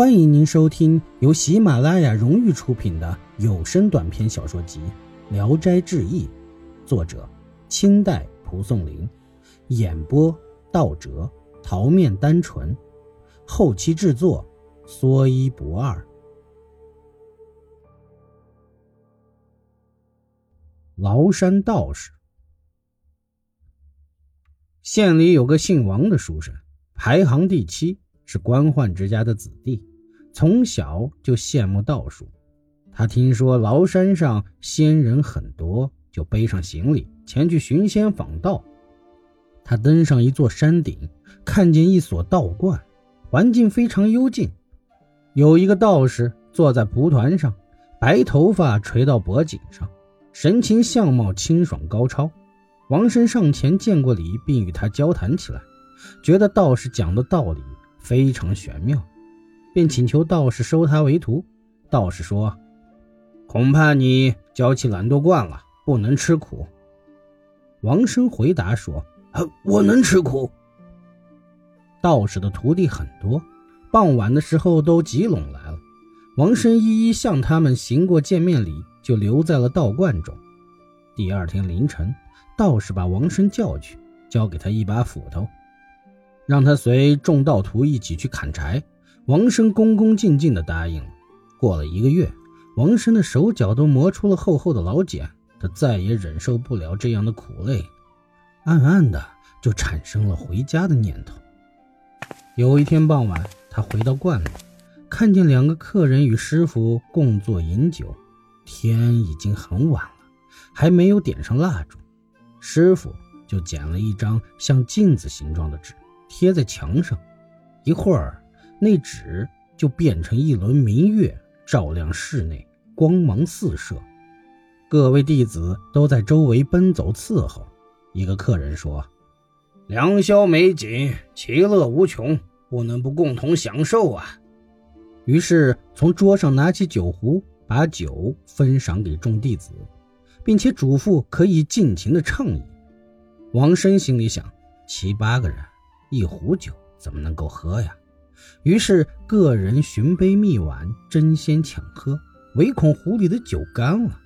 欢迎您收听由喜马拉雅荣誉出品的有声短篇小说集《聊斋志异》，作者清代蒲松龄，演播道哲、桃面单纯，后期制作说一不二。崂山道士，县里有个姓王的书生，排行第七。是官宦之家的子弟，从小就羡慕道术。他听说崂山上仙人很多，就背上行李前去寻仙访道。他登上一座山顶，看见一所道观，环境非常幽静。有一个道士坐在蒲团上，白头发垂到脖颈上，神情相貌清爽高超。王生上前见过礼，并与他交谈起来，觉得道士讲的道理。非常玄妙，便请求道士收他为徒。道士说：“恐怕你娇气懒惰惯了，不能吃苦。”王生回答说：“我能吃苦。”道士的徒弟很多，傍晚的时候都集拢来了。王生一一向他们行过见面礼，就留在了道观中。第二天凌晨，道士把王生叫去，交给他一把斧头。让他随众道徒一起去砍柴，王生恭恭敬敬地答应了。过了一个月，王生的手脚都磨出了厚厚的老茧，他再也忍受不了这样的苦累，暗暗的就产生了回家的念头。有一天傍晚，他回到观里，看见两个客人与师傅共坐饮酒，天已经很晚了，还没有点上蜡烛，师傅就捡了一张像镜子形状的纸。贴在墙上，一会儿，那纸就变成一轮明月，照亮室内，光芒四射。各位弟子都在周围奔走伺候。一个客人说：“良宵美景，其乐无穷，不能不共同享受啊！”于是从桌上拿起酒壶，把酒分赏给众弟子，并且嘱咐可以尽情的畅饮。王生心里想：七八个人。一壶酒怎么能够喝呀？于是个人寻杯觅碗，争先抢喝，唯恐壶里的酒干了。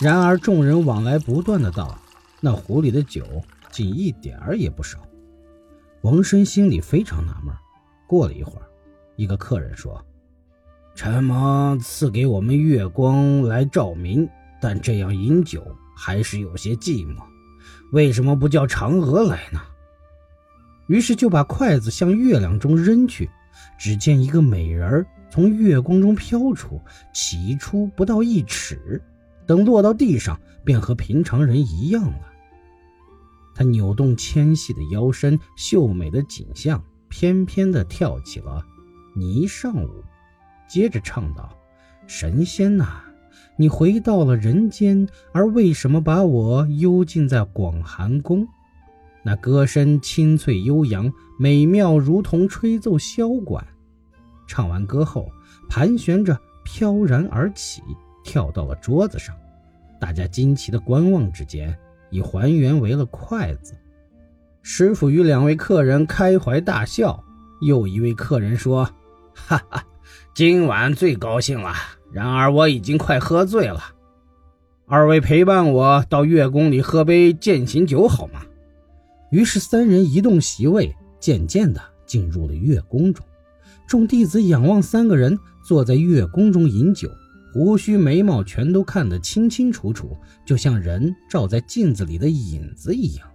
然而众人往来不断的道，那壶里的酒竟一点儿也不少。王生心里非常纳闷。过了一会儿，一个客人说：“陈某赐给我们月光来照明，但这样饮酒还是有些寂寞。为什么不叫嫦娥来呢？”于是就把筷子向月亮中扔去，只见一个美人儿从月光中飘出，起初不到一尺，等落到地上，便和平常人一样了。她扭动纤细的腰身，秀美的景象，翩翩地跳起了霓裳舞，接着唱道：“神仙呐，你回到了人间，而为什么把我幽禁在广寒宫？”那歌声清脆悠扬，美妙如同吹奏箫管。唱完歌后，盘旋着飘然而起，跳到了桌子上。大家惊奇的观望之间，已还原为了筷子。师傅与两位客人开怀大笑。又一位客人说：“哈哈，今晚最高兴了。然而我已经快喝醉了。二位陪伴我到月宫里喝杯践行酒好吗？”于是三人移动席位，渐渐地进入了月宫中。众弟子仰望三个人坐在月宫中饮酒，胡须眉毛全都看得清清楚楚，就像人照在镜子里的影子一样。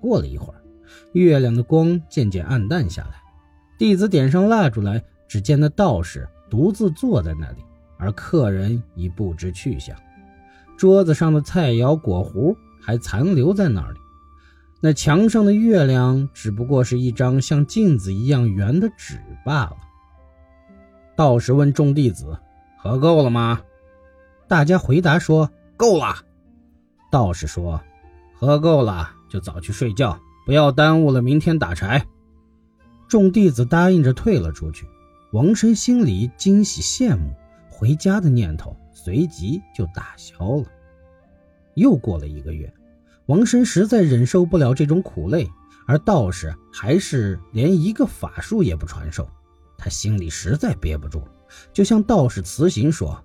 过了一会儿，月亮的光渐渐暗淡下来，弟子点上蜡烛来，只见那道士独自坐在那里，而客人已不知去向。桌子上的菜肴果壶还残留在那里。那墙上的月亮只不过是一张像镜子一样圆的纸罢了。道士问众弟子：“喝够了吗？”大家回答说：“够了。”道士说：“喝够了就早去睡觉，不要耽误了明天打柴。”众弟子答应着退了出去。王生心里惊喜羡慕，回家的念头随即就打消了。又过了一个月。王生实在忍受不了这种苦累，而道士还是连一个法术也不传授。他心里实在憋不住，就向道士辞行说：“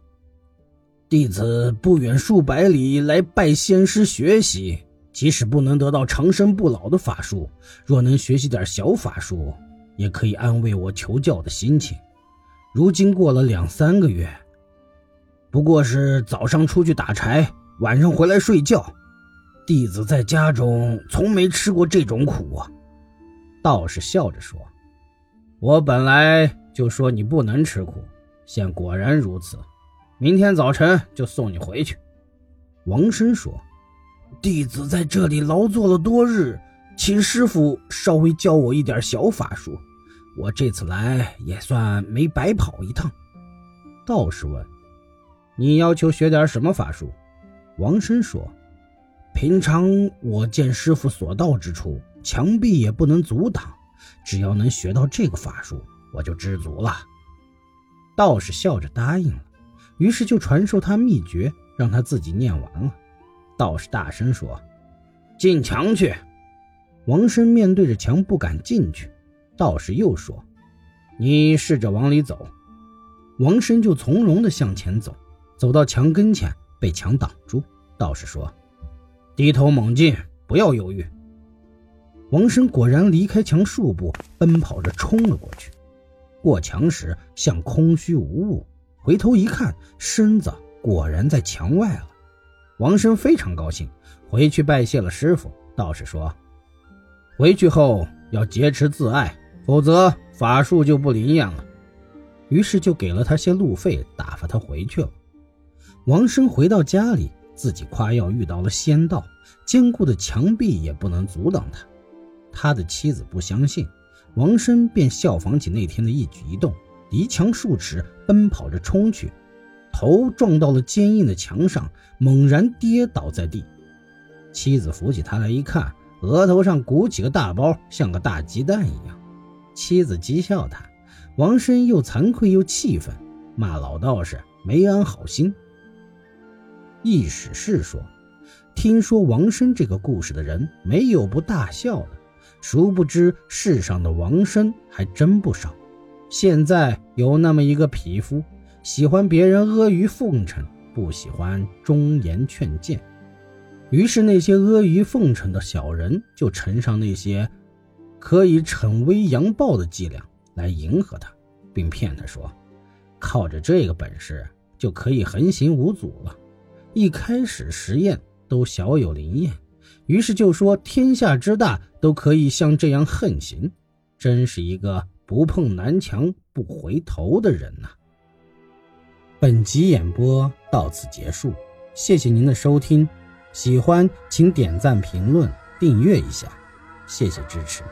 弟子不远数百里来拜仙师学习，即使不能得到长生不老的法术，若能学习点小法术，也可以安慰我求教的心情。如今过了两三个月，不过是早上出去打柴，晚上回来睡觉，弟子在家中从没吃过这种苦啊。”道士笑着说。我本来就说你不能吃苦，现果然如此。明天早晨就送你回去。王生说：“弟子在这里劳作了多日，请师傅稍微教我一点小法术，我这次来也算没白跑一趟。”道士问：“你要求学点什么法术？”王生说：“平常我见师傅所到之处，墙壁也不能阻挡。”只要能学到这个法术，我就知足了。道士笑着答应了，于是就传授他秘诀，让他自己念完了。道士大声说：“进墙去！”王生面对着墙不敢进去。道士又说：“你试着往里走。”王生就从容地向前走，走到墙跟前，被墙挡住。道士说：“低头猛进，不要犹豫。”王生果然离开墙数步，奔跑着冲了过去。过墙时像空虚无物，回头一看，身子果然在墙外了。王生非常高兴，回去拜谢了师傅。道士说：“回去后要劫持自爱，否则法术就不灵验了。”于是就给了他些路费，打发他回去了。王生回到家里，自己夸耀遇到了仙道，坚固的墙壁也不能阻挡他。他的妻子不相信，王生便效仿起那天的一举一动，离墙数尺，奔跑着冲去，头撞到了坚硬的墙上，猛然跌倒在地。妻子扶起他来一看，额头上鼓起个大包，像个大鸡蛋一样。妻子讥笑他，王生又惭愧又气愤，骂老道士没安好心。易史是说，听说王生这个故事的人，没有不大笑的。殊不知，世上的王生还真不少。现在有那么一个匹夫，喜欢别人阿谀奉承，不喜欢忠言劝谏。于是那些阿谀奉承的小人就乘上那些可以逞威扬暴的伎俩来迎合他，并骗他说，靠着这个本事就可以横行无阻了。一开始实验都小有灵验。于是就说天下之大都可以像这样横行，真是一个不碰南墙不回头的人呐。本集演播到此结束，谢谢您的收听，喜欢请点赞、评论、订阅一下，谢谢支持。